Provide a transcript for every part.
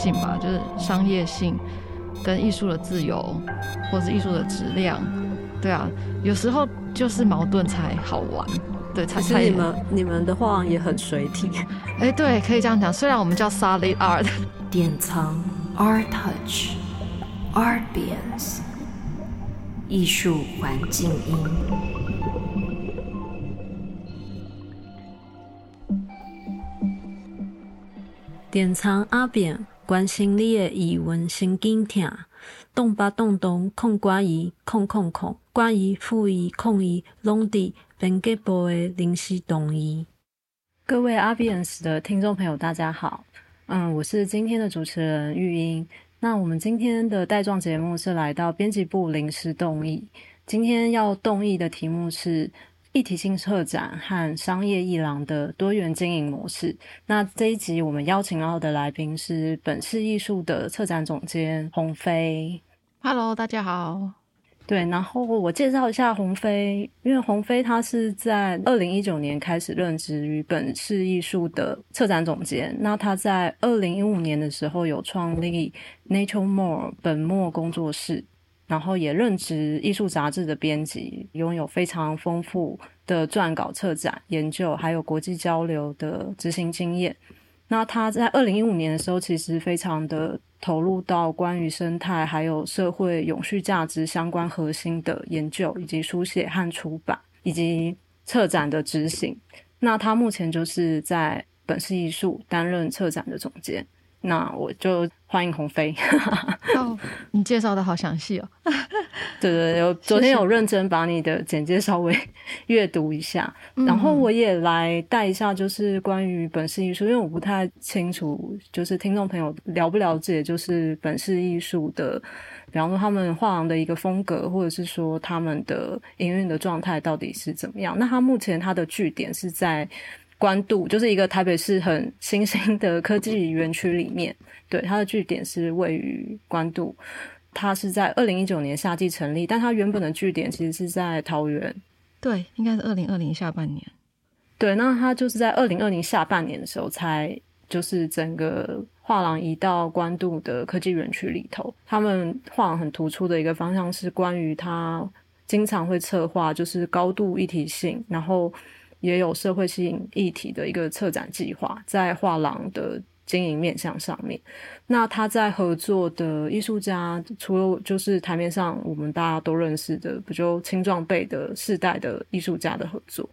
性吧，就是商业性跟艺术的自由，或是艺术的质量，对啊，有时候就是矛盾才好玩，对，才才你们你们的画也很水体，哎，对，可以这样讲。虽然我们叫 solid art，典藏 art touch art beans 艺术环境音。典藏阿扁，关心你的语文神经痛，动吧动动，控关于控控控，关于负一控一，拢伫编辑部的临时动议。各位阿扁斯的听众朋友，大家好，嗯，我是今天的主持人玉英。那我们今天的带状节目是来到编辑部临时动议，今天要动议的题目是。一体性策展和商业艺廊的多元经营模式。那这一集我们邀请到的来宾是本市艺术的策展总监洪飞。Hello，大家好。对，然后我介绍一下鸿飞，因为鸿飞他是在二零一九年开始任职于本市艺术的策展总监。那他在二零一五年的时候有创立 Nature More 本末工作室。然后也任职艺术杂志的编辑，拥有非常丰富的撰稿、策展、研究，还有国际交流的执行经验。那他在二零一五年的时候，其实非常的投入到关于生态还有社会永续价值相关核心的研究，以及书写和出版，以及策展的执行。那他目前就是在本市艺术担任策展的总监。那我就欢迎鸿飞。哦，你介绍的好详细哦。对对，有昨天有认真把你的简介稍微 阅读一下，然后我也来带一下，就是关于本市艺术，因为我不太清楚，就是听众朋友了不了解，就是本市艺术的，比方说他们画廊的一个风格，或者是说他们的营运的状态到底是怎么样。那他目前他的据点是在。关渡就是一个台北市很新兴的科技园区里面，对它的据点是位于关渡，它是在二零一九年夏季成立，但它原本的据点其实是在桃园，对，应该是二零二零下半年，对，那它就是在二零二零下半年的时候才就是整个画廊移到关渡的科技园区里头，他们画廊很突出的一个方向是关于它经常会策划就是高度一体性，然后。也有社会性议题的一个策展计划，在画廊的经营面向上面，那他在合作的艺术家，除了就是台面上我们大家都认识的，不就青壮辈的世代的艺术家的合作，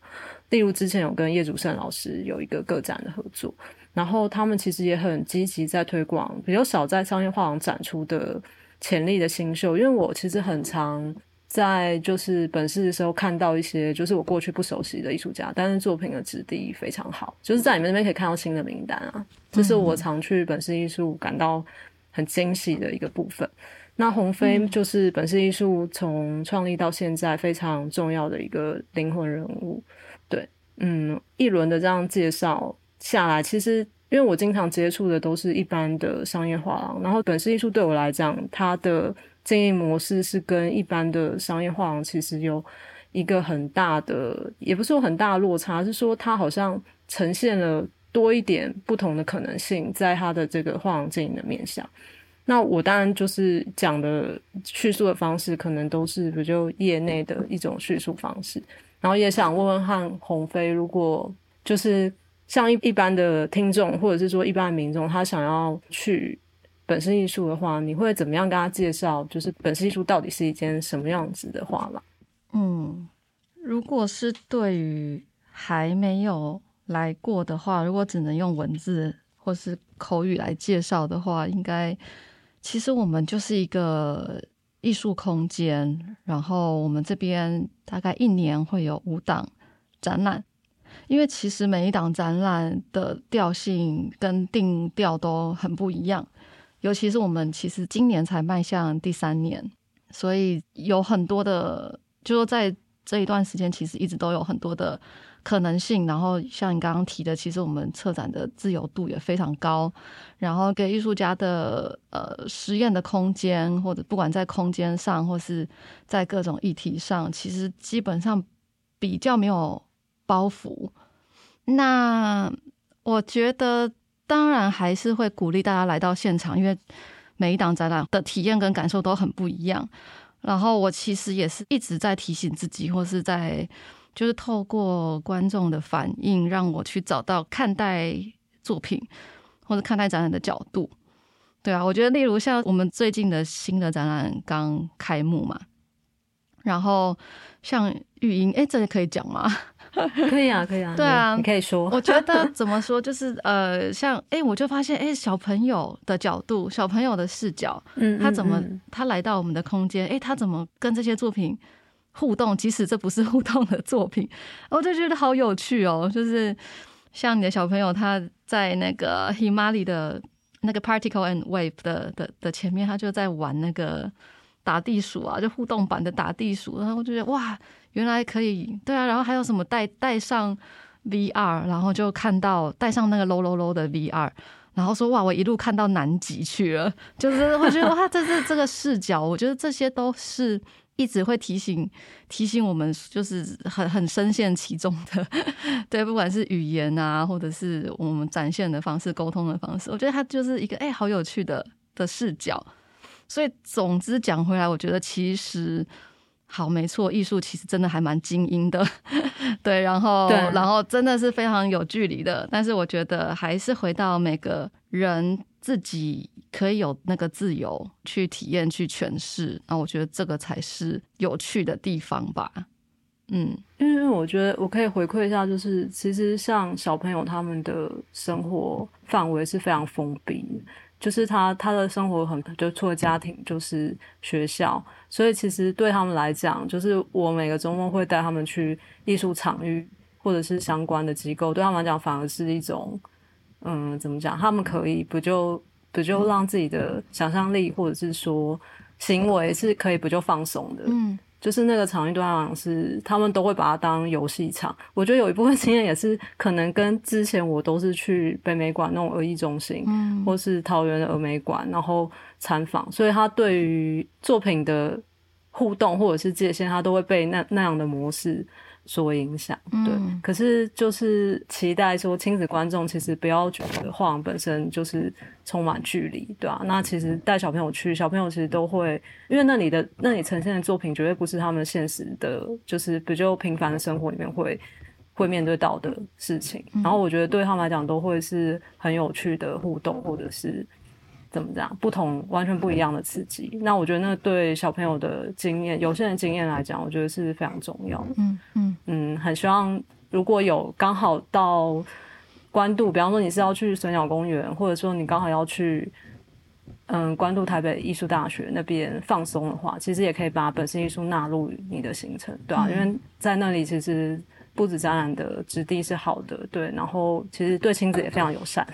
例如之前有跟叶祖胜老师有一个个展的合作，然后他们其实也很积极在推广比较少在商业画廊展出的潜力的新秀，因为我其实很常。在就是本市的时候看到一些就是我过去不熟悉的艺术家，但是作品的质地非常好，就是在你们那边可以看到新的名单啊，这是我常去本市艺术感到很惊喜的一个部分。那鸿飞就是本市艺术从创立到现在非常重要的一个灵魂人物。对，嗯，一轮的这样介绍下来，其实因为我经常接触的都是一般的商业画廊，然后本市艺术对我来讲，它的经营模式是跟一般的商业画廊其实有一个很大的，也不是说很大的落差，是说它好像呈现了多一点不同的可能性，在它的这个画廊经营的面向。那我当然就是讲的叙述的方式，可能都是比较业内的一种叙述方式。然后也想问问汉鸿飞，如果就是像一一般的听众，或者是说一般的民众，他想要去。本身艺术的话，你会怎么样跟他介绍？就是本身艺术到底是一间什么样子的画廊？嗯，如果是对于还没有来过的话，如果只能用文字或是口语来介绍的话，应该其实我们就是一个艺术空间。然后我们这边大概一年会有五档展览，因为其实每一档展览的调性跟定调都很不一样。尤其是我们其实今年才迈向第三年，所以有很多的，就说在这一段时间，其实一直都有很多的可能性。然后像你刚刚提的，其实我们策展的自由度也非常高，然后给艺术家的呃实验的空间，或者不管在空间上，或是在各种议题上，其实基本上比较没有包袱。那我觉得。当然还是会鼓励大家来到现场，因为每一档展览的体验跟感受都很不一样。然后我其实也是一直在提醒自己，或是在就是透过观众的反应，让我去找到看待作品或者看待展览的角度。对啊，我觉得例如像我们最近的新的展览刚开幕嘛，然后像育婴，哎，这个可以讲吗？可以啊，可以啊，对啊，你可以说。我觉得怎么说，就是呃，像哎，我就发现哎，小朋友的角度，小朋友的视角，嗯，他怎么他来到我们的空间，哎，他怎么跟这些作品互动？即使这不是互动的作品，我就觉得好有趣哦。就是像你的小朋友，他在那个 Himali 的那个 Particle and Wave 的的的前面，他就在玩那个打地鼠啊，就互动版的打地鼠，然后我就觉得哇。原来可以，对啊，然后还有什么带带上 VR，然后就看到带上那个 low low low 的 VR，然后说哇，我一路看到南极去了，就是我觉得哇，这是这个视角，我觉得这些都是一直会提醒提醒我们，就是很很深陷其中的，对，不管是语言啊，或者是我们展现的方式、沟通的方式，我觉得它就是一个哎，好有趣的的视角。所以总之讲回来，我觉得其实。好，没错，艺术其实真的还蛮精英的，对，然后，然后真的是非常有距离的。但是我觉得还是回到每个人自己可以有那个自由去体验、去诠释。那我觉得这个才是有趣的地方吧。嗯，因为我觉得我可以回馈一下，就是其实像小朋友他们的生活范围是非常封闭。就是他他的生活很就除了家庭就是学校，所以其实对他们来讲，就是我每个周末会带他们去艺术场域或者是相关的机构，对他们来讲反而是一种，嗯，怎么讲？他们可以不就不就让自己的想象力或者是说行为是可以不就放松的，嗯。就是那个场域对他讲是，他们都会把它当游戏场。我觉得有一部分经验也是可能跟之前我都是去北美馆那种儿艺中心，嗯，或是桃园的儿美馆，然后参访，所以他对于作品的互动或者是界限，他都会被那那样的模式。所影响，对，可是就是期待说亲子观众其实不要觉得画廊本身就是充满距离，对啊，那其实带小朋友去，小朋友其实都会，因为那里的那里呈现的作品绝对不是他们现实的，就是比较平凡的生活里面会会面对到的事情。然后我觉得对他们来讲都会是很有趣的互动，或者是。怎么讲？不同完全不一样的刺激。那我觉得，那对小朋友的经验，有些人经验来讲，我觉得是非常重要的。嗯嗯嗯，很希望如果有刚好到关渡，比方说你是要去水鸟公园，或者说你刚好要去嗯关渡台北艺术大学那边放松的话，其实也可以把本身艺术纳入你的行程，对啊，因为在那里其实。布置展览的质地是好的，对，然后其实对亲子也非常友善，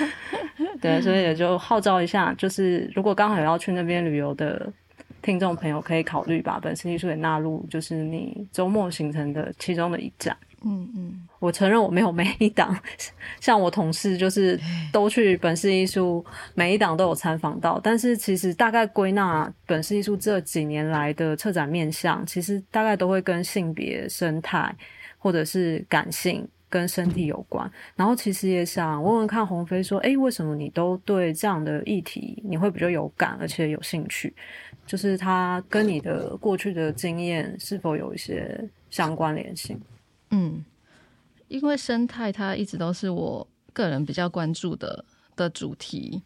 对，所以也就号召一下，就是如果刚好要去那边旅游的听众朋友，可以考虑把本市艺术也纳入，就是你周末行程的其中的一站。嗯嗯，我承认我没有每一档，像我同事就是都去本市艺术，每一档都有参访到，但是其实大概归纳本市艺术这几年来的策展面向，其实大概都会跟性别生态。或者是感性跟身体有关，然后其实也想问问看鸿飞说，哎，为什么你都对这样的议题你会比较有感，而且有兴趣？就是它跟你的过去的经验是否有一些相关联性？嗯，因为生态它一直都是我个人比较关注的的主题，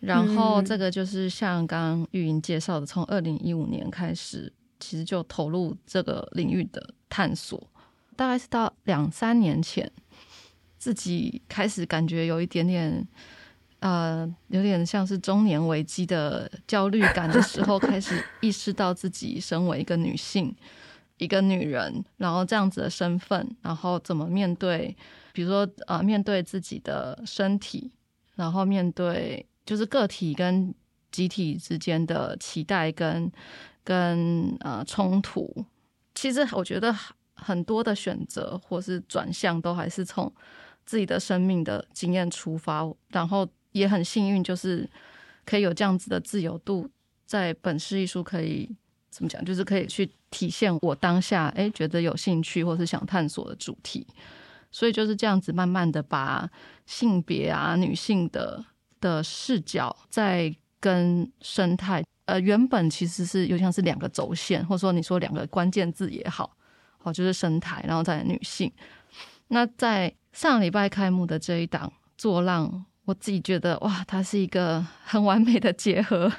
然后这个就是像刚刚玉莹介绍的，从二零一五年开始，其实就投入这个领域的探索。大概是到两三年前，自己开始感觉有一点点，呃，有点像是中年危机的焦虑感的时候，开始意识到自己身为一个女性，一个女人，然后这样子的身份，然后怎么面对，比如说呃，面对自己的身体，然后面对就是个体跟集体之间的期待跟跟呃冲突，其实我觉得。很多的选择或是转向，都还是从自己的生命的经验出发，然后也很幸运，就是可以有这样子的自由度，在本市艺术可以怎么讲，就是可以去体现我当下哎觉得有兴趣或是想探索的主题。所以就是这样子慢慢的把性别啊、女性的的视角在跟生态，呃，原本其实是又像是两个轴线，或者说你说两个关键字也好，好就是生态，然后再女性。那在上礼拜开幕的这一档做浪。我自己觉得哇，它是一个很完美的结合。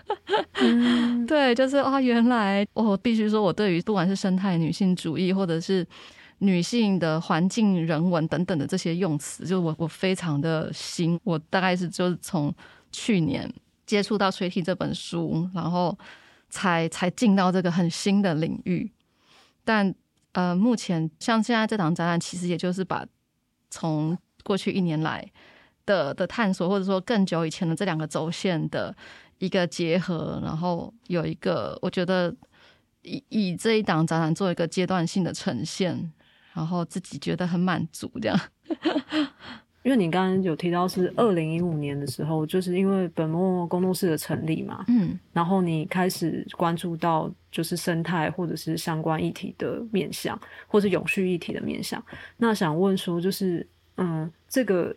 对，就是啊，原来我必须说，我对于不管是生态女性主义，或者是女性的环境人文等等的这些用词，就我我非常的新。我大概是就是从去年接触到《吹替》这本书，然后才才进到这个很新的领域。但呃，目前像现在这档展览，其实也就是把从过去一年来。的的探索，或者说更久以前的这两个轴线的一个结合，然后有一个，我觉得以以这一档展览做一个阶段性的呈现，然后自己觉得很满足这样。因为你刚刚有提到是二零一五年的时候，就是因为本末工作室的成立嘛，嗯，然后你开始关注到就是生态或者是相关议题的面向，或是永续议题的面向。那想问说，就是嗯，这个。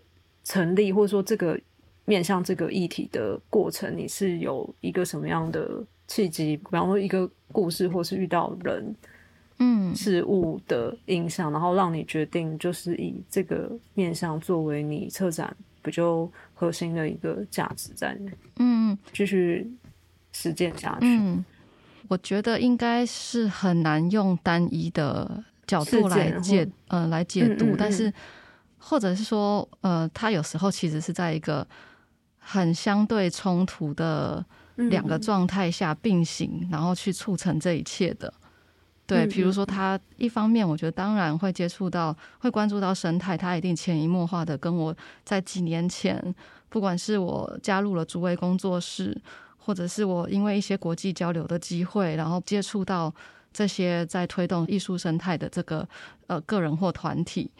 成立或者说这个面向这个议题的过程，你是有一个什么样的契机？比方说一个故事，或是遇到人、嗯事物的影响，然后让你决定就是以这个面向作为你策展比较核心的一个价值在？嗯，继续实践下去。嗯，我觉得应该是很难用单一的角度来解，呃，来解读，但是。或者是说，呃，他有时候其实是在一个很相对冲突的两个状态下并行，然后去促成这一切的。对，比如说他一方面，我觉得当然会接触到、会关注到生态，他一定潜移默化的跟我在几年前，不管是我加入了竹围工作室，或者是我因为一些国际交流的机会，然后接触到这些在推动艺术生态的这个呃个人或团体。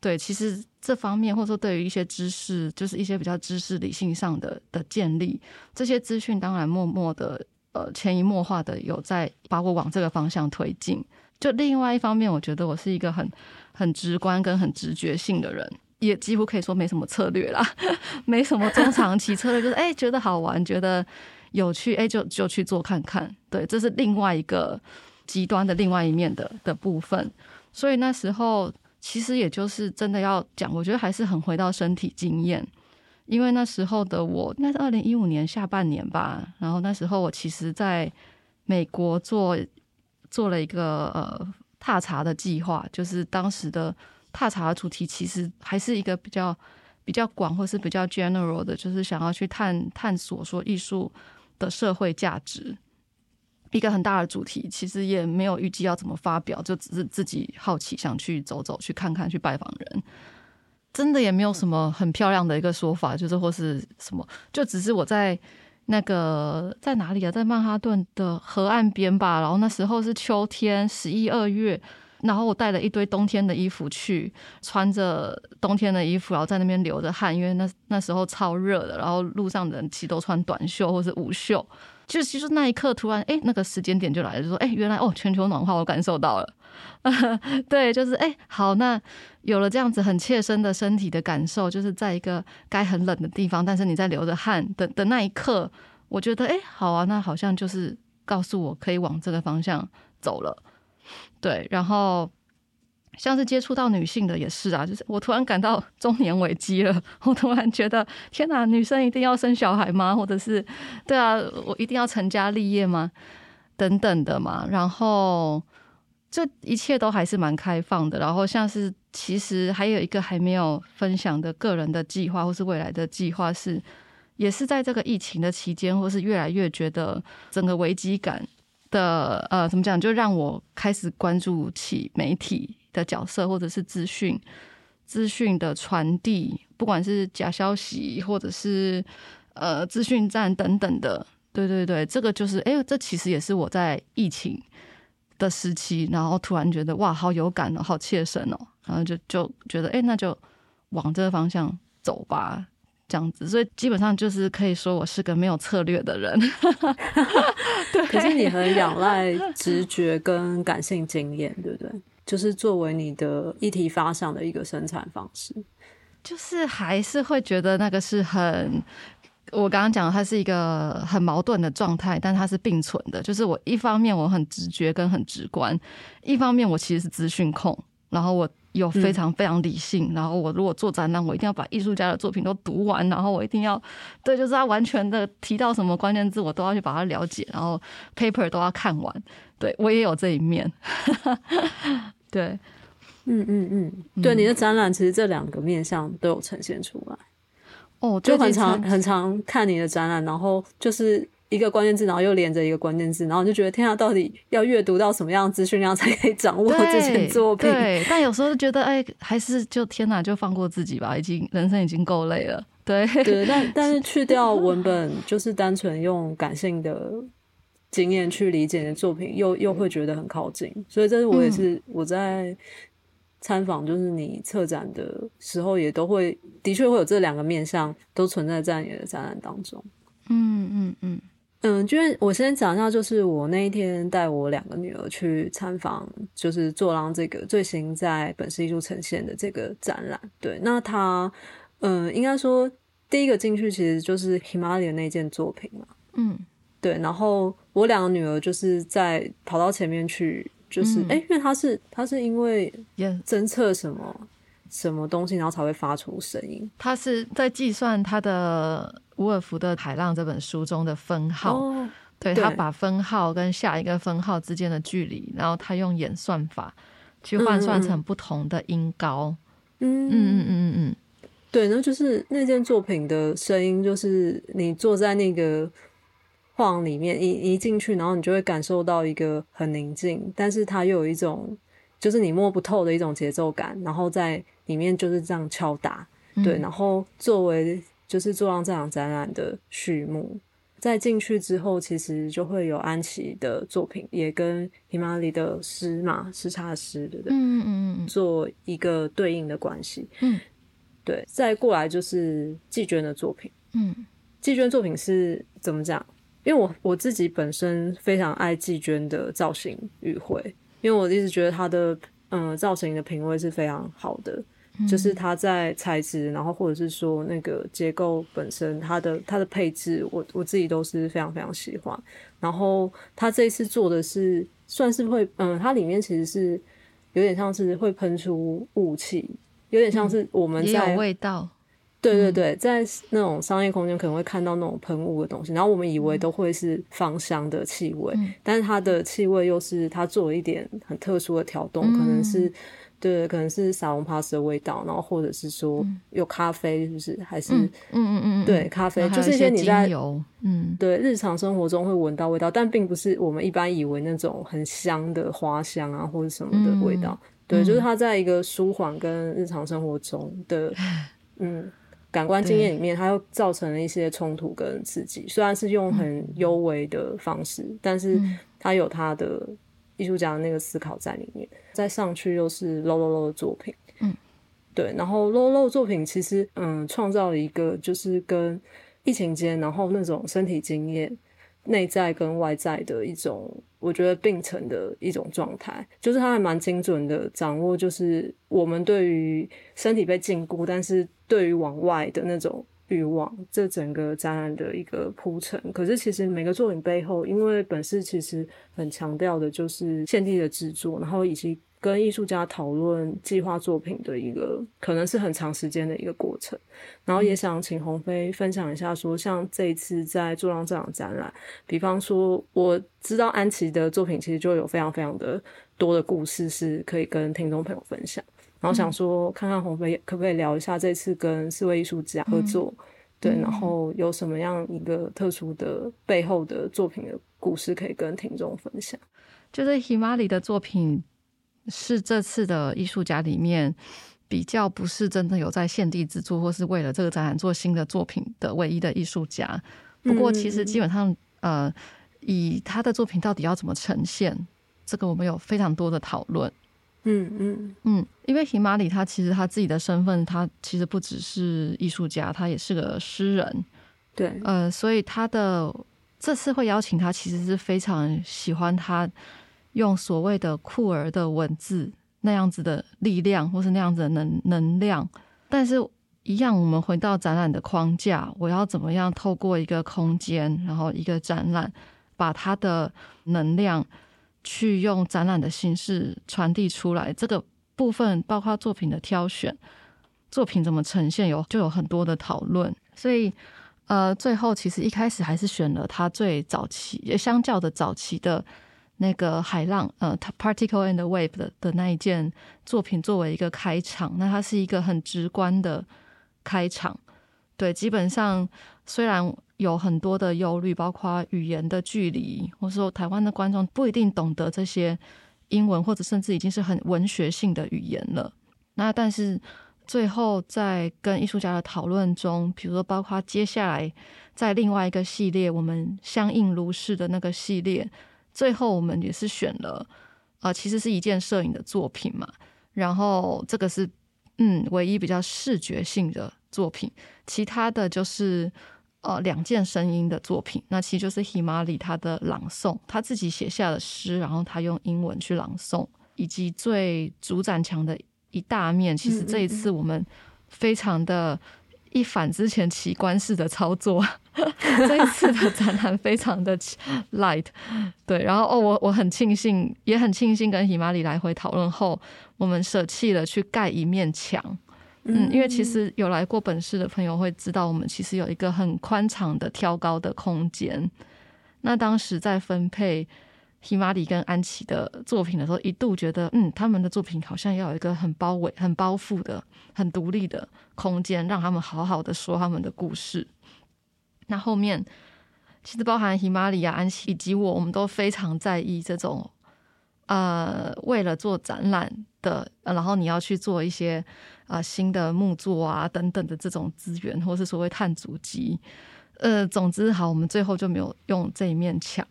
对，其实这方面或者说对于一些知识，就是一些比较知识理性上的的建立，这些资讯当然默默的呃潜移默化的有在把我往这个方向推进。就另外一方面，我觉得我是一个很很直观跟很直觉性的人，也几乎可以说没什么策略啦，没什么中长期策略，就是哎觉得好玩，觉得有趣，哎就就去做看看。对，这是另外一个极端的另外一面的的部分。所以那时候。其实也就是真的要讲，我觉得还是很回到身体经验，因为那时候的我，那是二零一五年下半年吧。然后那时候我其实在美国做做了一个呃踏查的计划，就是当时的踏查的主题其实还是一个比较比较广或是比较 general 的，就是想要去探探索说艺术的社会价值。一个很大的主题，其实也没有预计要怎么发表，就只是自己好奇想去走走，去看看，去拜访人。真的也没有什么很漂亮的一个说法，就是或是什么，就只是我在那个在哪里啊，在曼哈顿的河岸边吧。然后那时候是秋天，十一二月，然后我带了一堆冬天的衣服去，穿着冬天的衣服，然后在那边流着汗，因为那那时候超热的。然后路上的人其实都穿短袖或是无袖。就其实那一刻突然哎，那个时间点就来了，就说哎，原来哦，全球暖化我感受到了，对，就是哎，好，那有了这样子很切身的身体的感受，就是在一个该很冷的地方，但是你在流着汗的的那一刻，我觉得哎，好啊，那好像就是告诉我可以往这个方向走了，对，然后。像是接触到女性的也是啊，就是我突然感到中年危机了，我突然觉得天哪，女生一定要生小孩吗？或者是对啊，我一定要成家立业吗？等等的嘛。然后这一切都还是蛮开放的。然后像是其实还有一个还没有分享的个人的计划，或是未来的计划是，也是在这个疫情的期间，或是越来越觉得整个危机感的呃，怎么讲，就让我开始关注起媒体。的角色，或者是资讯、资讯的传递，不管是假消息，或者是呃资讯站等等的，对对对，这个就是，哎，这其实也是我在疫情的时期，然后突然觉得哇，好有感哦，好切身哦，然后就就觉得，哎，那就往这个方向走吧，这样子，所以基本上就是可以说我是个没有策略的人，对，可是你很仰赖直觉跟感性经验，对不对？就是作为你的议题发想的一个生产方式？就是还是会觉得那个是很，我刚刚讲，它是一个很矛盾的状态，但它是并存的。就是我一方面我很直觉跟很直观，一方面我其实是资讯控，然后我有非常非常理性，然后我如果做展览，我一定要把艺术家的作品都读完，然后我一定要对，就是他完全的提到什么关键字，我都要去把它了解，然后 paper 都要看完。对我也有这一面，对。嗯嗯嗯，对，你的展览其实这两个面向都有呈现出来。哦，就很常很常看你的展览，然后就是一个关键字，然后又连着一个关键字，然后就觉得天啊，到底要阅读到什么样的资讯量才可以掌握这件作品？对，但有时候觉得哎，还是就天哪，就放过自己吧，已经人生已经够累了。对对，但 但是去掉文本，就是单纯用感性的经验去理解的作品，又又会觉得很靠近。所以这是我也是我在。参访就是你策展的时候，也都会的确会有这两个面向都存在在你的展览当中。嗯嗯嗯嗯，就是我先讲一下，就是我那一天带我两个女儿去参访，就是做廊这个最新在本市艺术呈现的这个展览。对，那他嗯，应该说第一个进去其实就是 Himalaya 那件作品嘛。嗯，对，然后我两个女儿就是在跑到前面去。就是哎，因为它是她是因为侦测什么什么东西，然后才会发出声音。它是在计算它的伍尔夫的《海浪》这本书中的分号，对他把分号跟下一个分号之间的距离，然后他用演算法去换算成不同的音高。嗯嗯嗯嗯嗯嗯，对，那就是那件作品的声音，就是你坐在那个。晃里面一一进去，然后你就会感受到一个很宁静，但是它又有一种就是你摸不透的一种节奏感，然后在里面就是这样敲打，对，然后作为就是做上这场展览的序幕，在进去之后，其实就会有安琪的作品，也跟皮马里的诗嘛，时差诗，对不对？嗯嗯嗯，做一个对应的关系，嗯，对，再过来就是季娟的作品，嗯，季娟作品是怎么讲？因为我我自己本身非常爱季娟的造型语汇，因为我一直觉得它的嗯造型的品味是非常好的，就是它在材质，然后或者是说那个结构本身，它的它的配置，我我自己都是非常非常喜欢。然后它这一次做的是算是会嗯，它里面其实是有点像是会喷出雾气，有点像是我们在味道。对对对，在那种商业空间可能会看到那种喷雾的东西，然后我们以为都会是芳香的气味，但是它的气味又是它做了一点很特殊的调动，可能是对，可能是沙龙帕斯的味道，然后或者是说有咖啡，是不是？还是嗯嗯嗯，对，咖啡就是一些你在嗯。对日常生活中会闻到味道，但并不是我们一般以为那种很香的花香啊或者什么的味道，对，就是它在一个舒缓跟日常生活中的嗯。感官经验里面，它又造成了一些冲突跟刺激。虽然是用很幽微的方式，但是它有它的艺术家的那个思考在里面。再上去又是 low low low 的作品，嗯，对。然后 low low 作品其实，嗯，创造了一个就是跟疫情间，然后那种身体经验。内在跟外在的一种，我觉得并存的一种状态，就是他还蛮精准的掌握，就是我们对于身体被禁锢，但是对于往外的那种欲望，这整个展览的一个铺陈。可是其实每个作品背后，因为本市其实很强调的就是现地的制作，然后以及。跟艺术家讨论计划作品的一个可能是很长时间的一个过程，然后也想请鸿飞分享一下，说像这一次在做浪这场展览，比方说我知道安琪的作品其实就有非常非常的多的故事是可以跟听众朋友分享，然后想说看看鸿飞可不可以聊一下这次跟四位艺术家合作，对，然后有什么样一个特殊的背后的作品的故事可以跟听众分享，就是 Himali 的作品。是这次的艺术家里面比较不是真的有在现地制作，或是为了这个展览做新的作品的唯一的艺术家。不过，其实基本上，呃，以他的作品到底要怎么呈现，这个我们有非常多的讨论。嗯嗯嗯，因为提马里他其实他自己的身份，他其实不只是艺术家，他也是个诗人。对，呃，所以他的这次会邀请他，其实是非常喜欢他。用所谓的酷儿的文字那样子的力量，或是那样子的能能量。但是，一样，我们回到展览的框架，我要怎么样透过一个空间，然后一个展览，把它的能量去用展览的形式传递出来？这个部分包括作品的挑选，作品怎么呈现，有就有很多的讨论。所以，呃，最后其实一开始还是选了他最早期，也相较的早期的。那个海浪，呃，particle and wave 的的那一件作品作为一个开场，那它是一个很直观的开场。对，基本上虽然有很多的忧虑，包括语言的距离，或者说台湾的观众不一定懂得这些英文，或者甚至已经是很文学性的语言了。那但是最后在跟艺术家的讨论中，比如说包括接下来在另外一个系列，我们相应如是的那个系列。最后我们也是选了，呃，其实是一件摄影的作品嘛。然后这个是嗯唯一比较视觉性的作品，其他的就是呃两件声音的作品。那其实就是 Himari 他的朗诵，他自己写下的诗，然后他用英文去朗诵，以及最主展墙的一大面。其实这一次我们非常的。一反之前奇观式的操作，这一次的展览非常的 light，对，然后哦，我我很庆幸，也很庆幸跟喜马里来回讨论后，我们舍弃了去盖一面墙，嗯，因为其实有来过本市的朋友会知道，我们其实有一个很宽敞的挑高的空间，那当时在分配。希玛里跟安琪的作品的时候，一度觉得，嗯，他们的作品好像要有一个很包围、很包覆的、很独立的空间，让他们好好的说他们的故事。那后面其实包含希玛里啊、安琪以及我，我们都非常在意这种，呃，为了做展览的，然后你要去做一些啊新的木作啊等等的这种资源，或是所谓碳足迹。呃，总之好，我们最后就没有用这一面墙。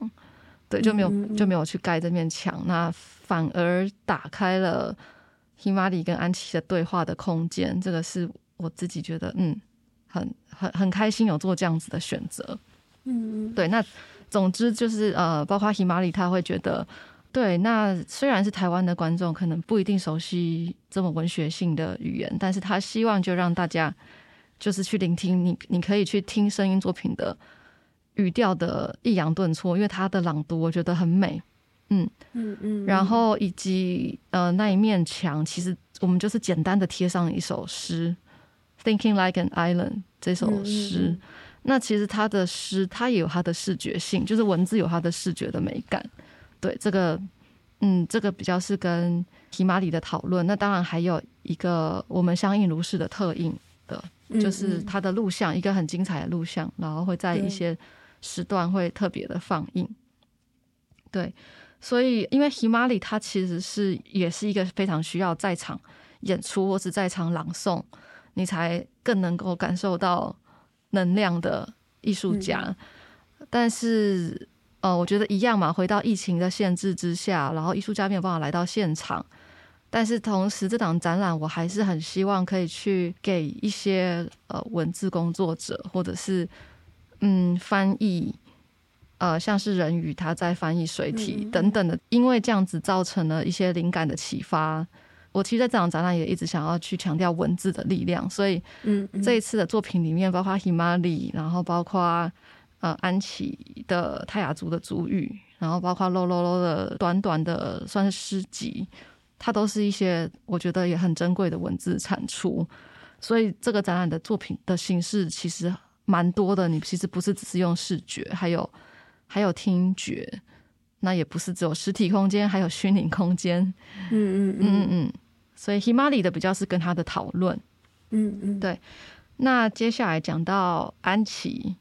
对，就没有就没有去盖这面墙，那反而打开了 Himari 跟安琪的对话的空间。这个是我自己觉得，嗯，很很很开心有做这样子的选择。嗯，对。那总之就是呃，包括 Himari 他会觉得，对，那虽然是台湾的观众，可能不一定熟悉这么文学性的语言，但是他希望就让大家就是去聆听你，你可以去听声音作品的。语调的抑扬顿挫，因为他的朗读我觉得很美，嗯嗯嗯，然后以及呃那一面墙，其实我们就是简单的贴上一首诗，Thinking Like an Island 这首诗。那其实他的诗，他也有他的视觉性，就是文字有他的视觉的美感。对这个，嗯，这个比较是跟提马里的讨论。那当然还有一个我们相应如是的特映的，就是他的录像，一个很精彩的录像，然后会在一些。时段会特别的放映，对，所以因为 Himari 它其实是也是一个非常需要在场演出或是在场朗诵，你才更能够感受到能量的艺术家。但是，呃，我觉得一样嘛，回到疫情的限制之下，然后艺术家没有办法来到现场，但是同时这档展览我还是很希望可以去给一些呃文字工作者或者是。嗯，翻译，呃，像是人鱼他在翻译水体等等的，因为这样子造成了一些灵感的启发。我其实在这场展览也一直想要去强调文字的力量，所以，嗯，这一次的作品里面，包括 Himari，然后包括呃安琪的泰雅族的族语，然后包括 Lo Lo Lo 的短短的算是诗集，它都是一些我觉得也很珍贵的文字产出。所以这个展览的作品的形式其实。蛮多的，你其实不是只是用视觉，还有还有听觉，那也不是只有实体空间，还有虚拟空间。嗯嗯嗯嗯所以 Himari 的比较是跟他的讨论。嗯嗯，对。那接下来讲到安琪，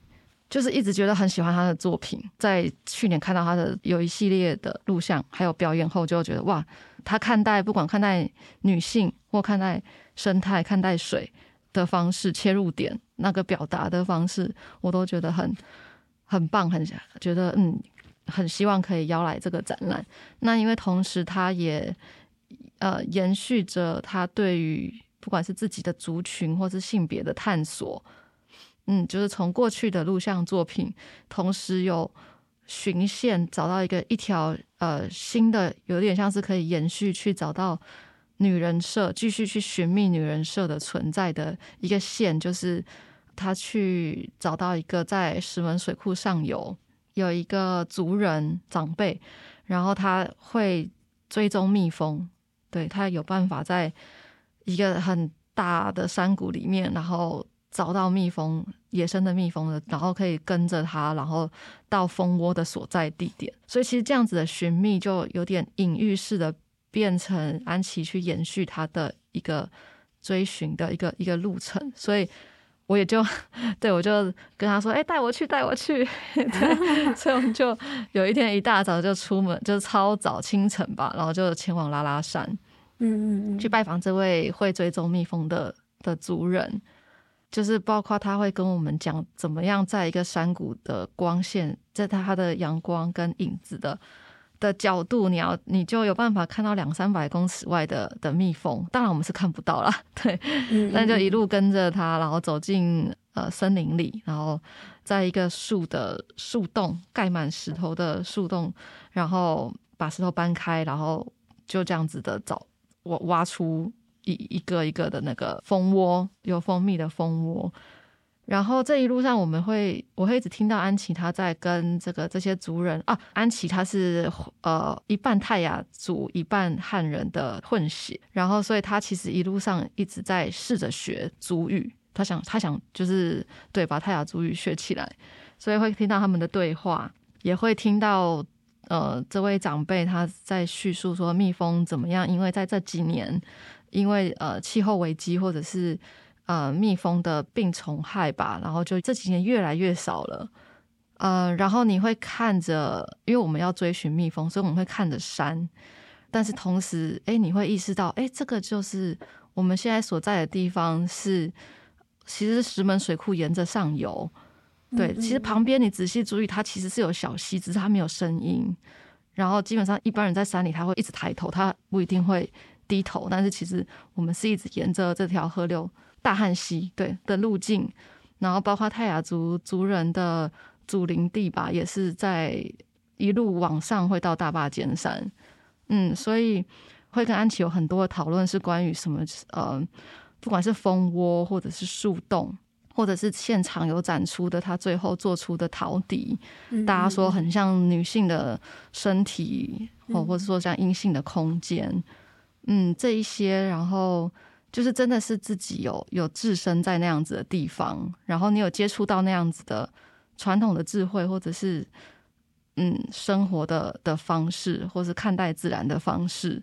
就是一直觉得很喜欢他的作品，在去年看到他的有一系列的录像还有表演后，就觉得哇，他看待不管看待女性或看待生态、看待水。的方式切入点，那个表达的方式，我都觉得很很棒，很觉得嗯，很希望可以邀来这个展览。那因为同时，他也呃延续着他对于不管是自己的族群或是性别的探索，嗯，就是从过去的录像作品，同时有循线找到一个一条呃新的，有点像是可以延续去找到女人社，继续去寻觅女人社的存在的一个线，就是他去找到一个在石门水库上游有一个族人长辈，然后他会追踪蜜蜂，对他有办法在一个很大的山谷里面，然后找到蜜蜂，野生的蜜蜂的，然后可以跟着它，然后到蜂窝的所在地点。所以其实这样子的寻觅就有点隐喻式的。变成安琪去延续他的一个追寻的一个一个路程，所以我也就 对我就跟他说：“哎，带我去，带我去。” 所以我们就有一天一大早就出门，就是超早清晨吧，然后就前往拉拉山，嗯嗯嗯，去拜访这位会追踪蜜蜂的的族人，就是包括他会跟我们讲怎么样在一个山谷的光线，在他的阳光跟影子的。的角度，你要你就有办法看到两三百公尺外的的蜜蜂。当然我们是看不到啦，对，但就一路跟着它，然后走进呃森林里，然后在一个树的树洞盖满石头的树洞，然后把石头搬开，然后就这样子的找挖挖出一一个一个的那个蜂窝，有蜂蜜的蜂窝。然后这一路上，我们会我会一直听到安琪他在跟这个这些族人啊，安琪他是呃一半泰雅族一半汉人的混血，然后所以他其实一路上一直在试着学族语，他想他想就是对把泰雅族语学起来，所以会听到他们的对话，也会听到呃这位长辈他在叙述说蜜蜂怎么样，因为在这几年因为呃气候危机或者是。呃，蜜蜂的病虫害吧，然后就这几年越来越少了。呃，然后你会看着，因为我们要追寻蜜蜂，所以我们会看着山，但是同时，哎，你会意识到，哎，这个就是我们现在所在的地方是，其实石门水库沿着上游，对，其实旁边你仔细注意，它其实是有小溪，只是它没有声音。然后基本上一般人在山里，他会一直抬头，他不一定会低头，但是其实我们是一直沿着这条河流。大汉溪对的路径，然后包括泰雅族族人的祖林地吧，也是在一路往上会到大坝尖山。嗯，所以会跟安琪有很多的讨论，是关于什么呃，不管是蜂窝，或者是树洞，或者是现场有展出的他最后做出的陶笛，大家说很像女性的身体，或或者说像阴性的空间。嗯，这一些，然后。就是真的是自己有有置身在那样子的地方，然后你有接触到那样子的传统的智慧，或者是嗯生活的的方式，或是看待自然的方式，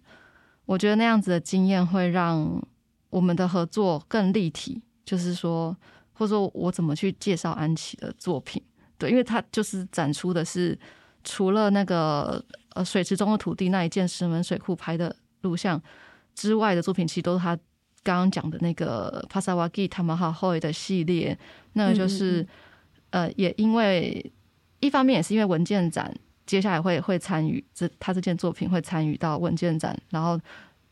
我觉得那样子的经验会让我们的合作更立体。就是说，或者说我怎么去介绍安琪的作品？对，因为他就是展出的是除了那个呃水池中的土地那一件石门水库拍的录像之外的作品，其实都是他。刚刚讲的那个帕萨瓦吉他们哈后的系列，那个就是呃，也因为一方面也是因为文件展接下来会会参与这他这件作品会参与到文件展，然后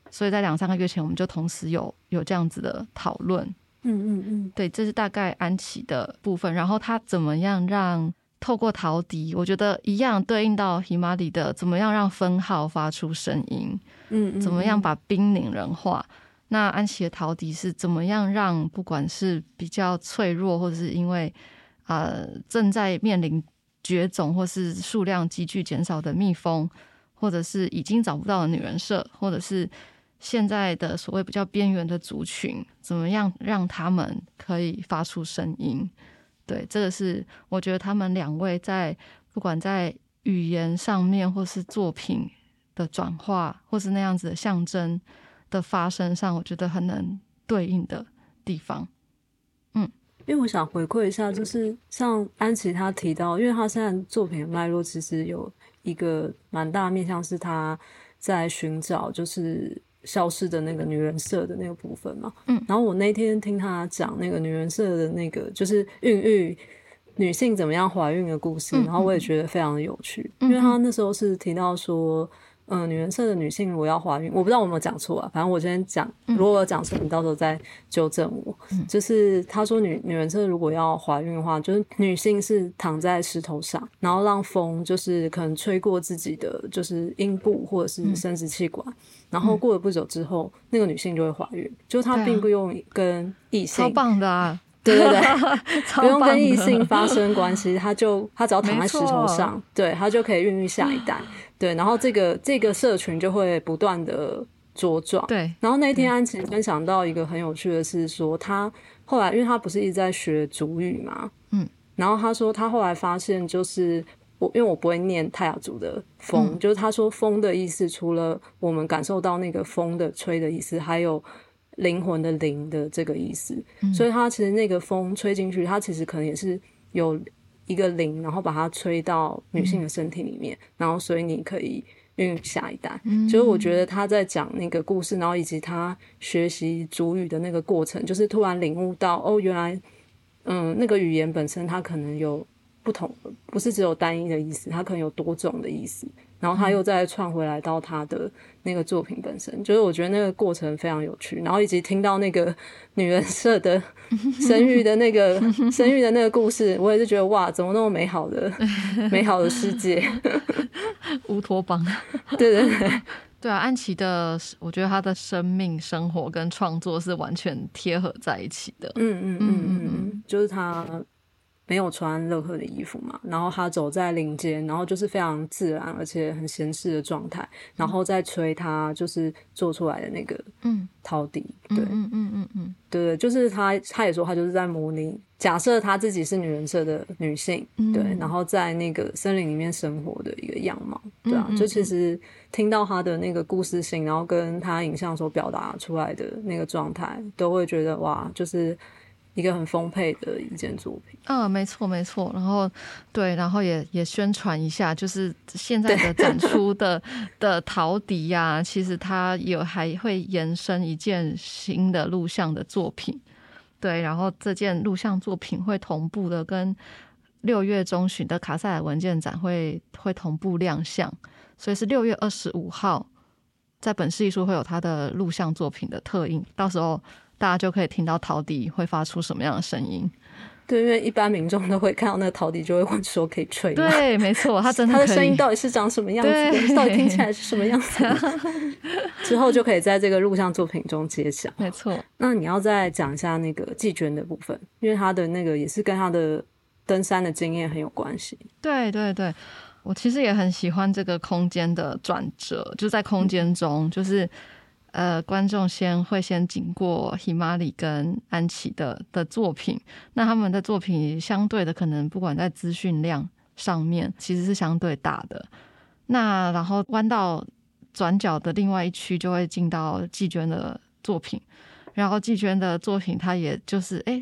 所以在两三个月前我们就同时有有这样子的讨论，嗯嗯嗯，对，这是大概安琪的部分，然后他怎么样让透过陶笛，我觉得一样对应到 Himari 的怎么样让分号发出声音，嗯，怎么样把冰凝人化。那安琪的陶笛是怎么样让不管是比较脆弱，或者是因为呃正在面临绝种或是数量急剧减少的蜜蜂，或者是已经找不到的女人社，或者是现在的所谓比较边缘的族群，怎么样让他们可以发出声音？对，这个是我觉得他们两位在不管在语言上面，或是作品的转化，或是那样子的象征。的发生上，我觉得很能对应的地方，嗯，因为我想回馈一下，就是像安琪她提到，因为她现在作品的脉络其实有一个蛮大面向，是她在寻找就是消失的那个女人色的那个部分嘛，嗯，然后我那天听他讲那个女人色的那个就是孕育女性怎么样怀孕的故事，然后我也觉得非常的有趣，因为她那时候是提到说。嗯，女人色的女性如果要怀孕，我不知道我有没有讲错啊。反正我今天讲，如果有讲错，你到时候再纠正我。就是他说女女人色如果要怀孕的话，就是女性是躺在石头上，然后让风就是可能吹过自己的就是阴部或者是生殖器官，然后过了不久之后，那个女性就会怀孕，就是她并不用跟异性超棒的啊！对对对，不用跟异性发生关系，她就她只要躺在石头上，对她就可以孕育下一代。对，然后这个这个社群就会不断的茁壮。对，然后那天安琪分享到一个很有趣的是说，他后来因为他不是一直在学主语嘛，嗯，然后他说他后来发现就是我因为我不会念泰雅族的风，就是他说风的意思，除了我们感受到那个风的吹的意思，还有灵魂的灵的这个意思，所以他其实那个风吹进去，他其实可能也是有。一个灵，然后把它吹到女性的身体里面，然后所以你可以孕育下一代。就是我觉得他在讲那个故事，然后以及他学习主语的那个过程，就是突然领悟到哦，原来嗯，那个语言本身它可能有不同，不是只有单一的意思，它可能有多种的意思。然后他又再串回来到他的那个作品本身，就是我觉得那个过程非常有趣。然后以及听到那个女人社的生育的那个 生育的那个故事，我也是觉得哇，怎么那么美好的 美好的世界？乌托邦。对对对，对啊，安琪的，我觉得她的生命、生活跟创作是完全贴合在一起的。嗯嗯嗯嗯嗯，就是他。没有穿任何的衣服嘛，然后他走在林间，然后就是非常自然而且很闲适的状态，然后再吹他就是做出来的那个嗯。陶笛，对，嗯嗯嗯嗯，对对，就是他他也说他就是在模拟，假设他自己是女人设的女性，对，然后在那个森林里面生活的一个样貌，对啊，就其实听到他的那个故事性，然后跟他影像所表达出来的那个状态，都会觉得哇，就是。一个很丰沛的一件作品，嗯，没错没错，然后对，然后也也宣传一下，就是现在的展出的 的陶笛呀，其实它有还会延伸一件新的录像的作品，对，然后这件录像作品会同步的跟六月中旬的卡塞尔文件展会会同步亮相，所以是六月二十五号在本市艺术会有它的录像作品的特映，到时候。大家就可以听到陶笛会发出什么样的声音？对，因为一般民众都会看到那个陶笛，就会问说可以吹吗？对，没错，他真的它的声音到底是长什么样子？到底听起来是什么样子？之后就可以在这个录像作品中揭晓。没错，那你要再讲一下那个季娟的部分，因为他的那个也是跟他的登山的经验很有关系。对对对，我其实也很喜欢这个空间的转折，就在空间中，就是。呃，观众先会先经过 Himari 跟安琪的的作品，那他们的作品相对的可能不管在资讯量上面其实是相对大的。那然后弯到转角的另外一区就会进到季娟的作品，然后季娟的作品它也就是哎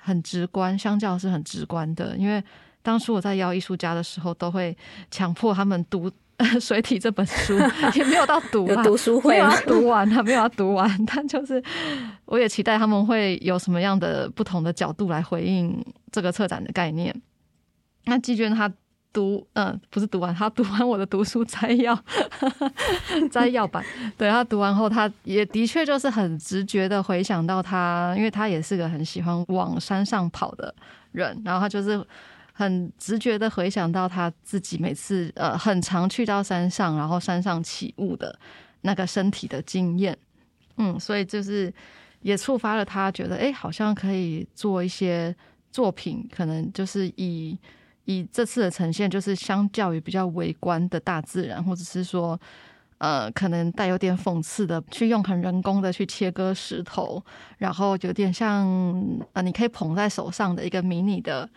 很直观，相较是很直观的，因为当初我在邀艺术家的时候都会强迫他们读。水体这本书 也没有到读啊，读书会要读完，还没有要读完。但就是我也期待他们会有什么样的不同的角度来回应这个策展的概念。那季娟她读，嗯，不是读完，她读完我的读书摘要，摘要版。对，她读完后，她也的确就是很直觉的回想到她，因为她也是个很喜欢往山上跑的人，然后她就是。很直觉的回想到他自己每次呃很常去到山上，然后山上起雾的那个身体的经验，嗯，所以就是也触发了他觉得，哎，好像可以做一些作品，可能就是以以这次的呈现，就是相较于比较微观的大自然，或者是说呃可能带有点讽刺的，去用很人工的去切割石头，然后有点像呃你可以捧在手上的一个迷你的。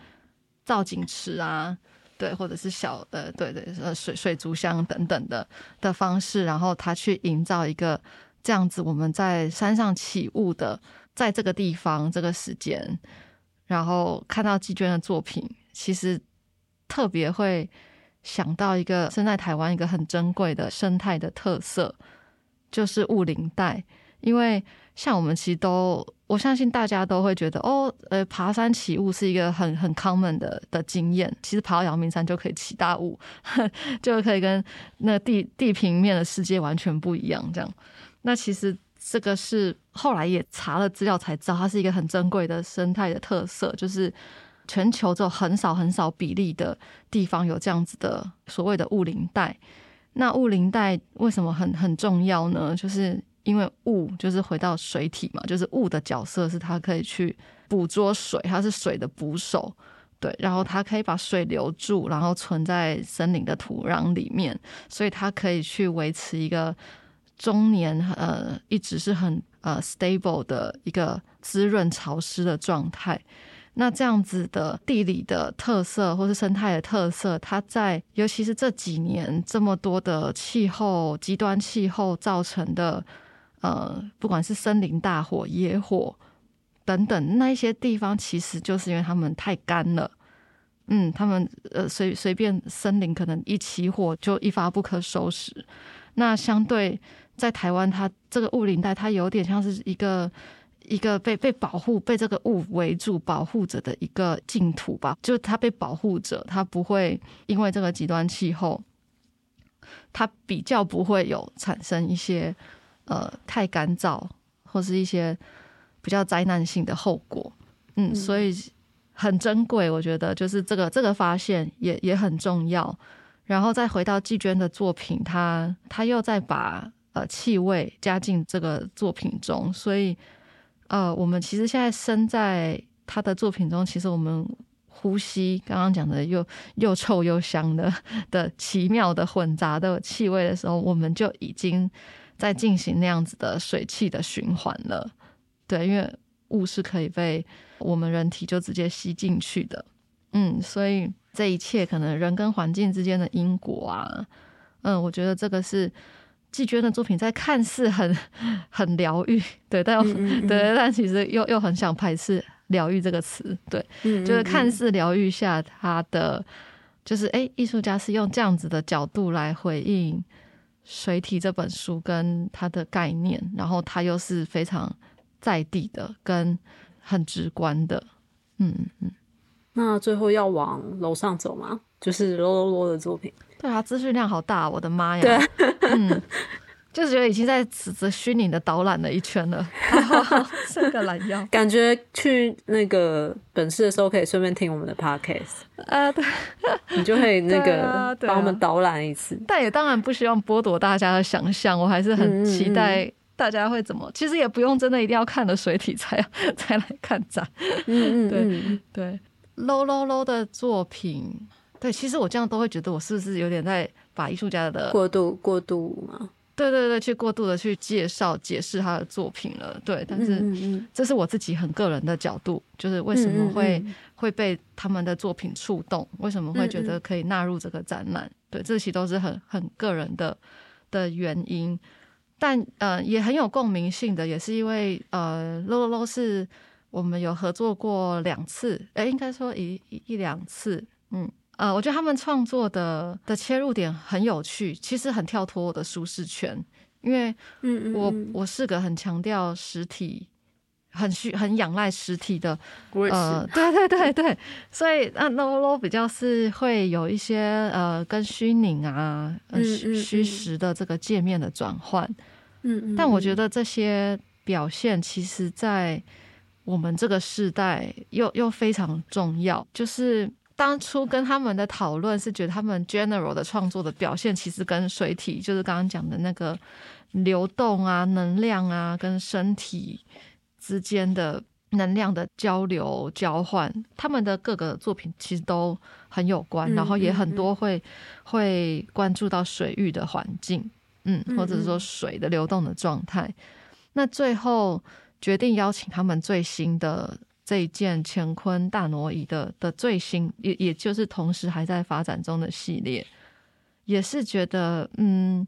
造景池啊，对，或者是小的，对对，呃，水水族箱等等的的方式，然后他去营造一个这样子，我们在山上起雾的，在这个地方这个时间，然后看到季娟的作品，其实特别会想到一个生在台湾一个很珍贵的生态的特色，就是雾林带，因为像我们其实都，我相信大家都会觉得，哦，呃，爬山起雾是一个很很 common 的的经验。其实爬到阳明山就可以起大雾，就可以跟那地地平面的世界完全不一样。这样，那其实这个是后来也查了资料才知道，它是一个很珍贵的生态的特色，就是全球只有很少很少比例的地方有这样子的所谓的雾林带。那雾林带为什么很很重要呢？就是因为雾就是回到水体嘛，就是雾的角色是它可以去捕捉水，它是水的捕手，对，然后它可以把水留住，然后存在森林的土壤里面，所以它可以去维持一个中年呃一直是很 呃 stable 的一个滋润潮湿的状态。那这样子的地理的特色，或是生态的特色，它在尤其是这几年这么多的气候极端气候造成的。呃，不管是森林大火、野火等等，那一些地方其实就是因为他们太干了。嗯，他们呃随随便森林可能一起火就一发不可收拾。那相对在台湾，它这个雾林带，它有点像是一个一个被被保护、被这个雾围住、保护着的一个净土吧。就它被保护着，它不会因为这个极端气候，它比较不会有产生一些。呃，太干燥或是一些比较灾难性的后果，嗯，所以很珍贵。我觉得就是这个这个发现也也很重要。然后再回到季娟的作品，她她又再把呃气味加进这个作品中，所以呃，我们其实现在身在她的作品中，其实我们呼吸刚刚讲的又又臭又香的的奇妙的混杂的气味的时候，我们就已经。在进行那样子的水汽的循环了，对，因为雾是可以被我们人体就直接吸进去的，嗯，所以这一切可能人跟环境之间的因果啊，嗯，我觉得这个是季娟的作品，在看似很 很疗愈，对，但对，但其实又又很想排斥疗愈这个词，对，就是看似疗愈下，他的就是哎，艺术家是用这样子的角度来回应。水体这本书跟它的概念，然后它又是非常在地的，跟很直观的，嗯嗯。那最后要往楼上走吗？就是罗罗罗的作品。对啊，资讯量好大，我的妈呀！对，嗯。就是觉得已经在此着虚拟的导览了一圈了，伸个懒腰，感觉去那个本市的时候可以顺便听我们的 podcast 啊，对，你就可以那个帮我们导览一次。但也当然不希望剥夺大家的想象，我还是很期待大家会怎么。其实也不用真的一定要看了水体才 才来看展。嗯嗯，对对，low low low 的作品，对，其实我这样都会觉得我是不是有点在把艺术家的过度过度吗？对对对，去过度的去介绍、解释他的作品了。对，但是这是我自己很个人的角度，就是为什么会会被他们的作品触动，为什么会觉得可以纳入这个展览？对，这些都是很很个人的的原因。但呃，也很有共鸣性的，也是因为呃 low 是我们有合作过两次，哎，应该说一一两次，嗯。呃，我觉得他们创作的的切入点很有趣，其实很跳脱我的舒适圈，因为我我是个很强调实体、很需很仰赖实体的，呃，对对对对，所以那 low low 比较是会有一些呃跟虚拟啊、虚虚实的这个界面的转换，嗯嗯，但我觉得这些表现其实，在我们这个时代又又非常重要，就是。当初跟他们的讨论是觉得他们 general 的创作的表现其实跟水体，就是刚刚讲的那个流动啊、能量啊，跟身体之间的能量的交流交换，他们的各个作品其实都很有关，然后也很多会会关注到水域的环境，嗯，或者是说水的流动的状态。那最后决定邀请他们最新的。这一件乾坤大挪移的的最新，也也就是同时还在发展中的系列，也是觉得，嗯，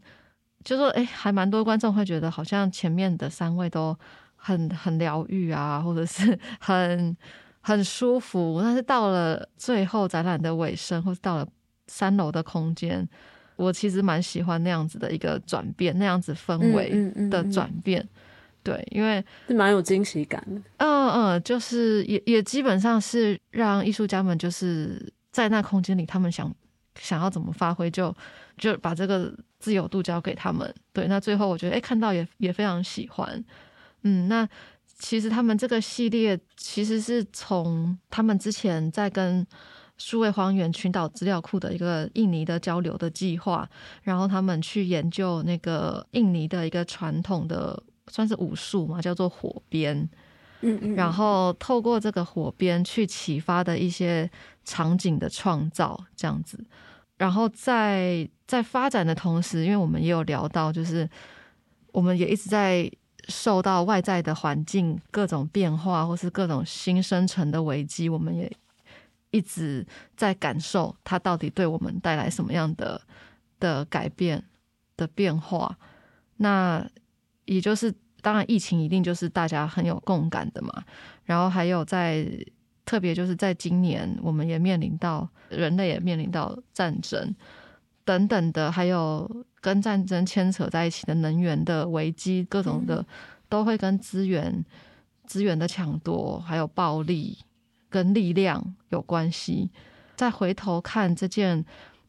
就说，哎，还蛮多观众会觉得，好像前面的三位都很很疗愈啊，或者是 很很舒服，但是到了最后展览的尾声，或是到了三楼的空间，我其实蛮喜欢那样子的一个转变，那样子氛围的转变。对，因为是蛮有惊喜感的。嗯嗯，就是也也基本上是让艺术家们就是在那空间里，他们想想要怎么发挥，就就把这个自由度交给他们。对，那最后我觉得，哎，看到也也非常喜欢。嗯，那其实他们这个系列其实是从他们之前在跟数位荒原群岛资料库的一个印尼的交流的计划，然后他们去研究那个印尼的一个传统的算是武术嘛，叫做火鞭。嗯嗯，然后透过这个火鞭去启发的一些场景的创造，这样子。然后在在发展的同时，因为我们也有聊到，就是我们也一直在受到外在的环境各种变化，或是各种新生成的危机，我们也一直在感受它到底对我们带来什么样的的改变的变化。那也就是。当然，疫情一定就是大家很有共感的嘛。然后还有在特别就是在今年，我们也面临到人类也面临到战争等等的，还有跟战争牵扯在一起的能源的危机，各种的都会跟资源资源的抢夺，还有暴力跟力量有关系。再回头看这件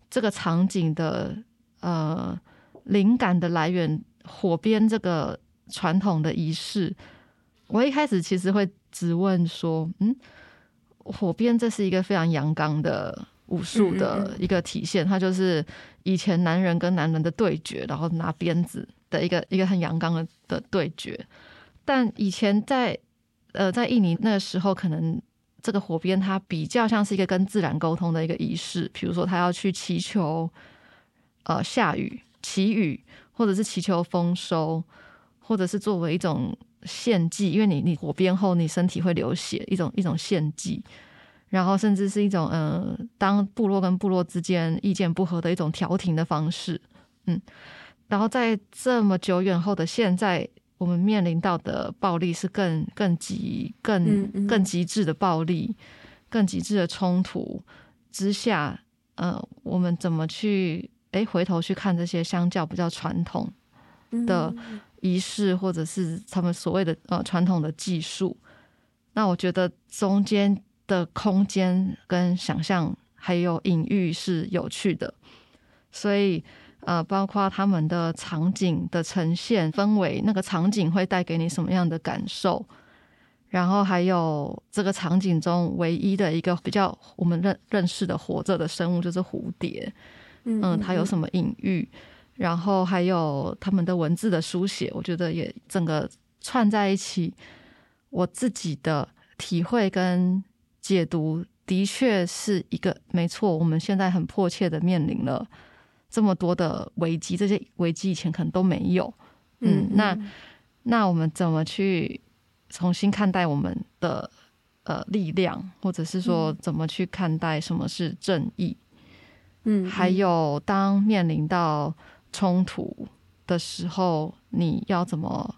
这个场景的呃灵感的来源，火边这个。传统的仪式，我一开始其实会只问说：“嗯，火鞭这是一个非常阳刚的武术的一个体现，它就是以前男人跟男人的对决，然后拿鞭子的一个一个很阳刚的的对决。但以前在呃在印尼那个时候，可能这个火鞭它比较像是一个跟自然沟通的一个仪式，比如说他要去祈求呃下雨、祈雨，或者是祈求丰收。”或者是作为一种献祭，因为你你火边后你身体会流血，一种一种献祭，然后甚至是一种呃，当部落跟部落之间意见不合的一种调停的方式，嗯，然后在这么久远后的现在，我们面临到的暴力是更更极更更极致的暴力，更极致的冲突之下，呃，我们怎么去哎回头去看这些相较比较传统的。仪式，或者是他们所谓的呃传统的技术，那我觉得中间的空间跟想象还有隐喻是有趣的，所以呃，包括他们的场景的呈现氛围，那个场景会带给你什么样的感受，然后还有这个场景中唯一的一个比较我们认认识的活着的生物就是蝴蝶，嗯，它有什么隐喻？然后还有他们的文字的书写，我觉得也整个串在一起。我自己的体会跟解读，的确是一个没错。我们现在很迫切的面临了这么多的危机，这些危机以前可能都没有。嗯，那那我们怎么去重新看待我们的呃力量，或者是说怎么去看待什么是正义？嗯，还有当面临到。冲突的时候，你要怎么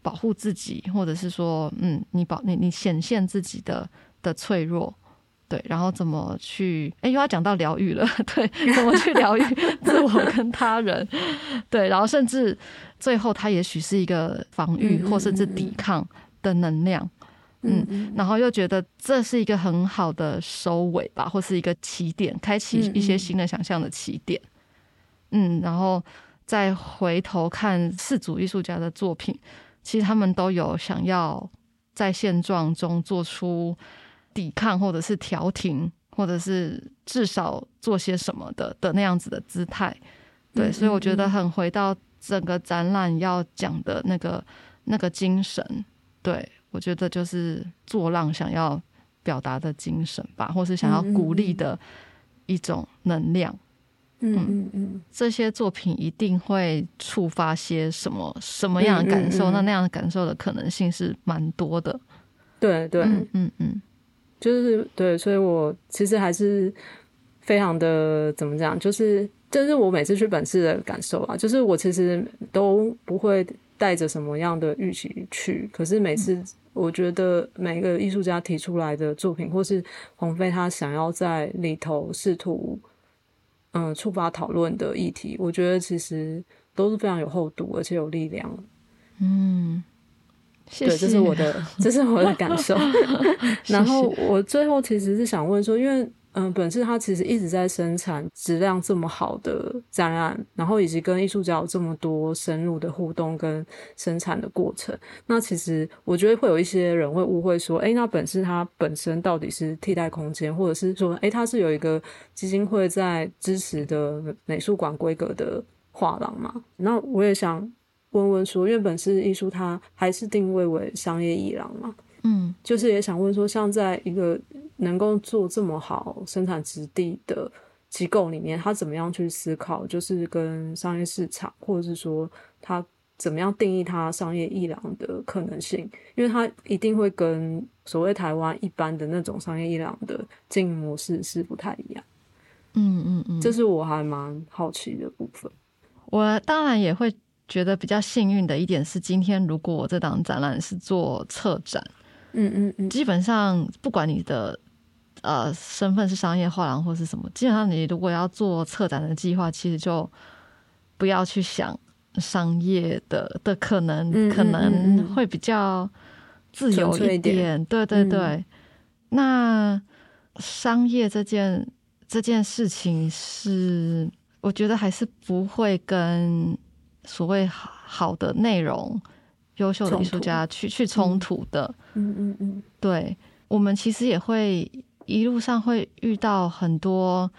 保护自己，或者是说，嗯，你保你你显现自己的的脆弱，对，然后怎么去？哎，又要讲到疗愈了，对，怎么去疗愈 自我跟他人？对，然后甚至最后，它也许是一个防御或甚至抵抗的能量，嗯，然后又觉得这是一个很好的收尾吧，或是一个起点，开启一些新的想象的起点。嗯，然后再回头看四组艺术家的作品，其实他们都有想要在现状中做出抵抗，或者是调停，或者是至少做些什么的的那样子的姿态。对，所以我觉得很回到整个展览要讲的那个那个精神。对我觉得就是作浪想要表达的精神吧，或是想要鼓励的一种能量。嗯嗯嗯，这些作品一定会触发些什么什么样的感受？那那样的感受的可能性是蛮多的。对对，嗯嗯，就是对，所以我其实还是非常的怎么讲？就是这是我每次去本市的感受啊，就是我其实都不会带着什么样的预期去，可是每次我觉得每个艺术家提出来的作品，或是黄飞他想要在里头试图。嗯，触发讨论的议题，我觉得其实都是非常有厚度，而且有力量。嗯，谢对，这是我的，这是我的感受。然后我最后其实是想问说，因为。嗯，本次他其实一直在生产质量这么好的展览，然后以及跟艺术家有这么多深入的互动跟生产的过程。那其实我觉得会有一些人会误会说，哎，那本次它本身到底是替代空间，或者是说，哎，它是有一个基金会在支持的美术馆规格的画廊嘛？那我也想问问说，因为本次艺术它还是定位为商业艺廊嘛？嗯，就是也想问说，像在一个能够做这么好生产质地的机构里面，他怎么样去思考，就是跟商业市场，或者是说他怎么样定义他商业艺廊的可能性？因为他一定会跟所谓台湾一般的那种商业艺廊的经营模式是不太一样。嗯嗯嗯，这是我还蛮好奇的部分。我当然也会觉得比较幸运的一点是，今天如果我这档展览是做策展。嗯嗯嗯，基本上不管你的呃身份是商业画廊或是什么，基本上你如果要做策展的计划，其实就不要去想商业的的可能，可能会比较自由一点。对对对，那商业这件这件事情是，我觉得还是不会跟所谓好的内容。优秀的艺术家去去冲突的，嗯嗯嗯，对我们其实也会一路上会遇到很多，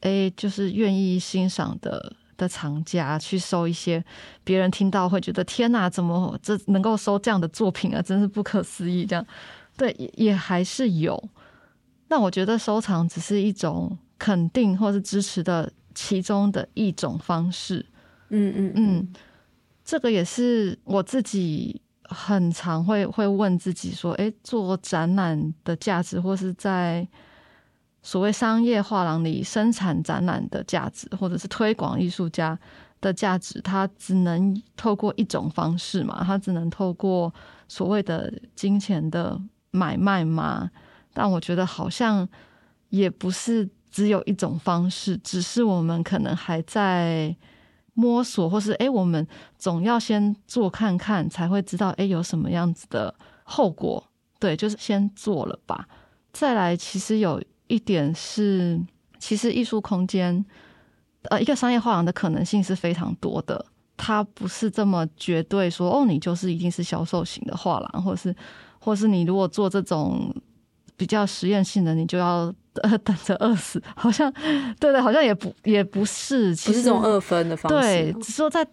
哎，就是愿意欣赏的的藏家去收一些别人听到会觉得天哪，怎么这能够收这样的作品啊，真是不可思议！这样，对，也还是有。那我觉得收藏只是一种肯定或是支持的其中的一种方式。嗯嗯嗯。这个也是我自己很常会会问自己说：，哎，做展览的价值，或是在所谓商业画廊里生产展览的价值，或者是推广艺术家的价值，它只能透过一种方式嘛？它只能透过所谓的金钱的买卖吗？但我觉得好像也不是只有一种方式，只是我们可能还在。摸索，或是哎，我们总要先做看看，才会知道哎有什么样子的后果。对，就是先做了吧。再来，其实有一点是，其实艺术空间，呃，一个商业画廊的可能性是非常多的。它不是这么绝对说，哦，你就是一定是销售型的画廊，或是，或是你如果做这种比较实验性的，你就要。呃，等着饿死，好像对对，好像也不也不是，不是这种二分的方式。对，只是说在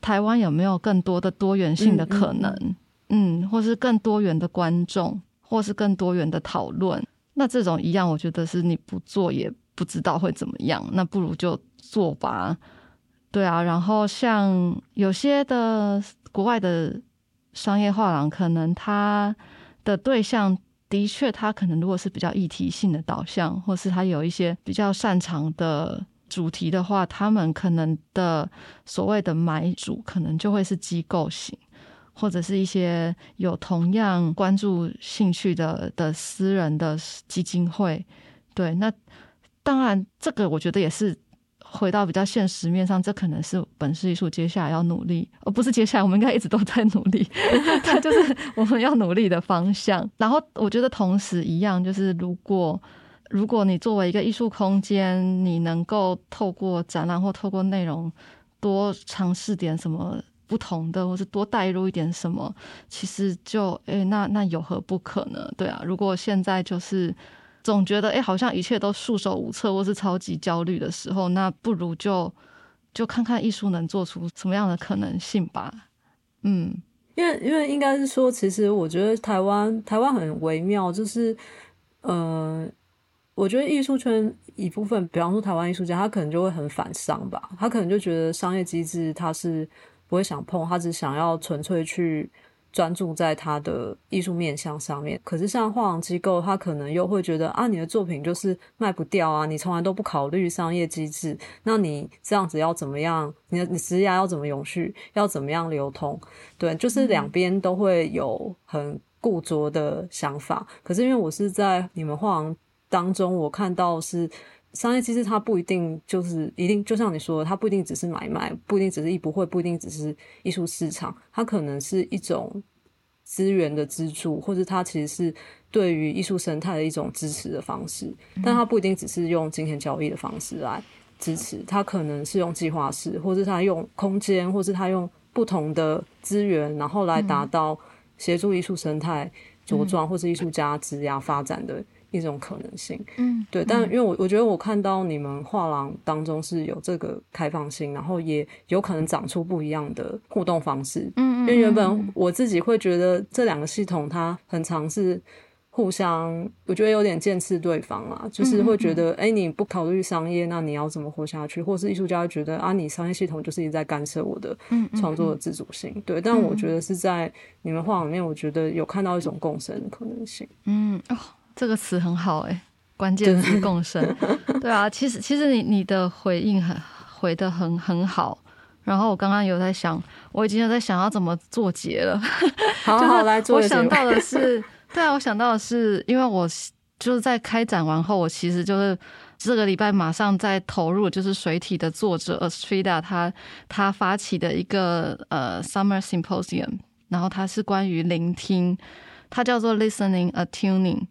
台湾有没有更多的多元性的可能，嗯，或是更多元的观众，或是更多元的讨论。那这种一样，我觉得是你不做也不知道会怎么样，那不如就做吧。对啊，然后像有些的国外的商业画廊，可能他的对象。的确，他可能如果是比较议题性的导向，或是他有一些比较擅长的主题的话，他们可能的所谓的买主可能就会是机构型，或者是一些有同样关注兴趣的的私人的基金会。对，那当然，这个我觉得也是。回到比较现实面上，这可能是本市艺术接下来要努力，而不是接下来我们应该一直都在努力，它就是我们要努力的方向。然后我觉得同时一样，就是如果如果你作为一个艺术空间，你能够透过展览或透过内容多尝试点什么不同的，或是多带入一点什么，其实就诶，那那有何不可呢？对啊，如果现在就是。总觉得哎，好像一切都束手无策，或是超级焦虑的时候，那不如就就看看艺术能做出什么样的可能性吧。嗯，因为因为应该是说，其实我觉得台湾台湾很微妙，就是呃，我觉得艺术圈一部分，比方说台湾艺术家，他可能就会很反商吧，他可能就觉得商业机制他是不会想碰，他只想要纯粹去。专注在他的艺术面向上面，可是像画廊机构，他可能又会觉得啊，你的作品就是卖不掉啊，你从来都不考虑商业机制，那你这样子要怎么样？你的你职业要怎么永续？要怎么样流通？对，就是两边都会有很固着的想法。可是因为我是在你们画廊当中，我看到是。商业机制它不一定就是一定，就像你说，它不一定只是买卖，不一定只是艺博会，不一定只是艺术市场，它可能是一种资源的资助，或者它其实是对于艺术生态的一种支持的方式，但它不一定只是用金钱交易的方式来支持，它可能是用计划式，或是它用空间，或是它用不同的资源，然后来达到协助艺术生态茁壮，或是艺术家职涯发展的。一种可能性，嗯，对，但因为我我觉得我看到你们画廊当中是有这个开放性，然后也有可能长出不一样的互动方式，嗯，因为原本我自己会觉得这两个系统它很尝试互相，我觉得有点剑刺对方啊，就是会觉得，哎，你不考虑商业，那你要怎么活下去？或是艺术家会觉得啊，你商业系统就是一直在干涉我的创作的自主性，对，但我觉得是在你们画里面，我觉得有看到一种共生的可能性，嗯哦。这个词很好哎，关键词共生，对。啊，其实其实你你的回应很回的很很好，然后我刚刚有在想，我已经有在想要怎么做结了，好 好来做我想到的是，对啊，我想到的是，因为我就是在开展完后，我其实就是这个礼拜马上在投入，就是水体的作者 Astrida 他他发起的一个呃 Summer Symposium，然后它是关于聆听，它叫做 Listening Attuning。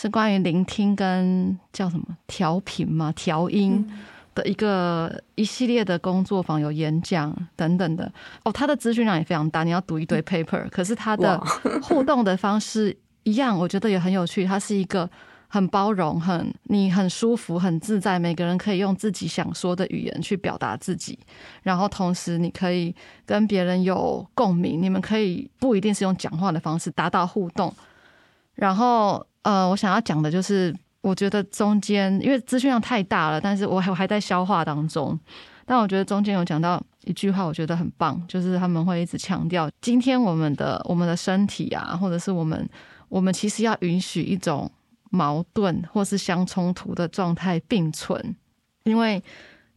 是关于聆听跟叫什么调频嘛调音的一个一系列的工作坊，有演讲等等的哦。他的资讯量也非常大，你要读一堆 paper，可是他的 互动的方式一样，我觉得也很有趣。它是一个很包容、很你很舒服、很自在，每个人可以用自己想说的语言去表达自己，然后同时你可以跟别人有共鸣，你们可以不一定是用讲话的方式达到互动，然后。呃，我想要讲的就是，我觉得中间因为资讯量太大了，但是我还我还在消化当中。但我觉得中间有讲到一句话，我觉得很棒，就是他们会一直强调，今天我们的我们的身体啊，或者是我们我们其实要允许一种矛盾或是相冲突的状态并存，因为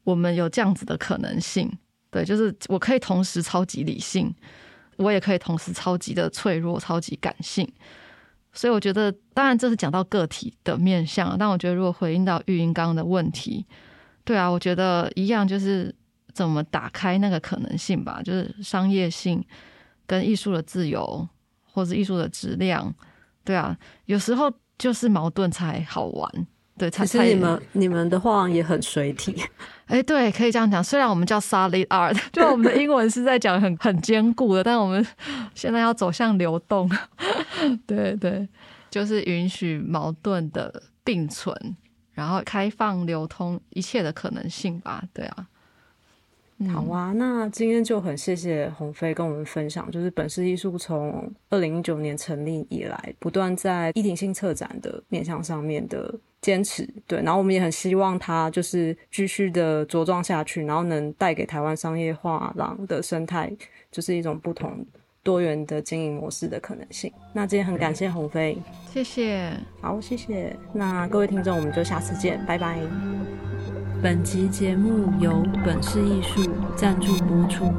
我们有这样子的可能性。对，就是我可以同时超级理性，我也可以同时超级的脆弱、超级感性。所以我觉得，当然这是讲到个体的面向，但我觉得如果回应到育婴刚的问题，对啊，我觉得一样就是怎么打开那个可能性吧，就是商业性跟艺术的自由，或是艺术的质量，对啊，有时候就是矛盾才好玩。对，其实你们你们的画也很水体，哎，对，可以这样讲。虽然我们叫 solid art，就我们的英文是在讲很很坚固的，但我们现在要走向流动。对对，就是允许矛盾的并存，然后开放流通一切的可能性吧。对啊。好啊，那今天就很谢谢鸿飞跟我们分享，就是本市艺术从二零一九年成立以来，不断在一体性策展的面向上面的坚持。对，然后我们也很希望它就是继续的茁壮下去，然后能带给台湾商业画廊的生态，就是一种不同多元的经营模式的可能性。那今天很感谢鸿飞，谢谢，好，谢谢。那各位听众，我们就下次见，拜拜。本集节目由本市艺术赞助播出。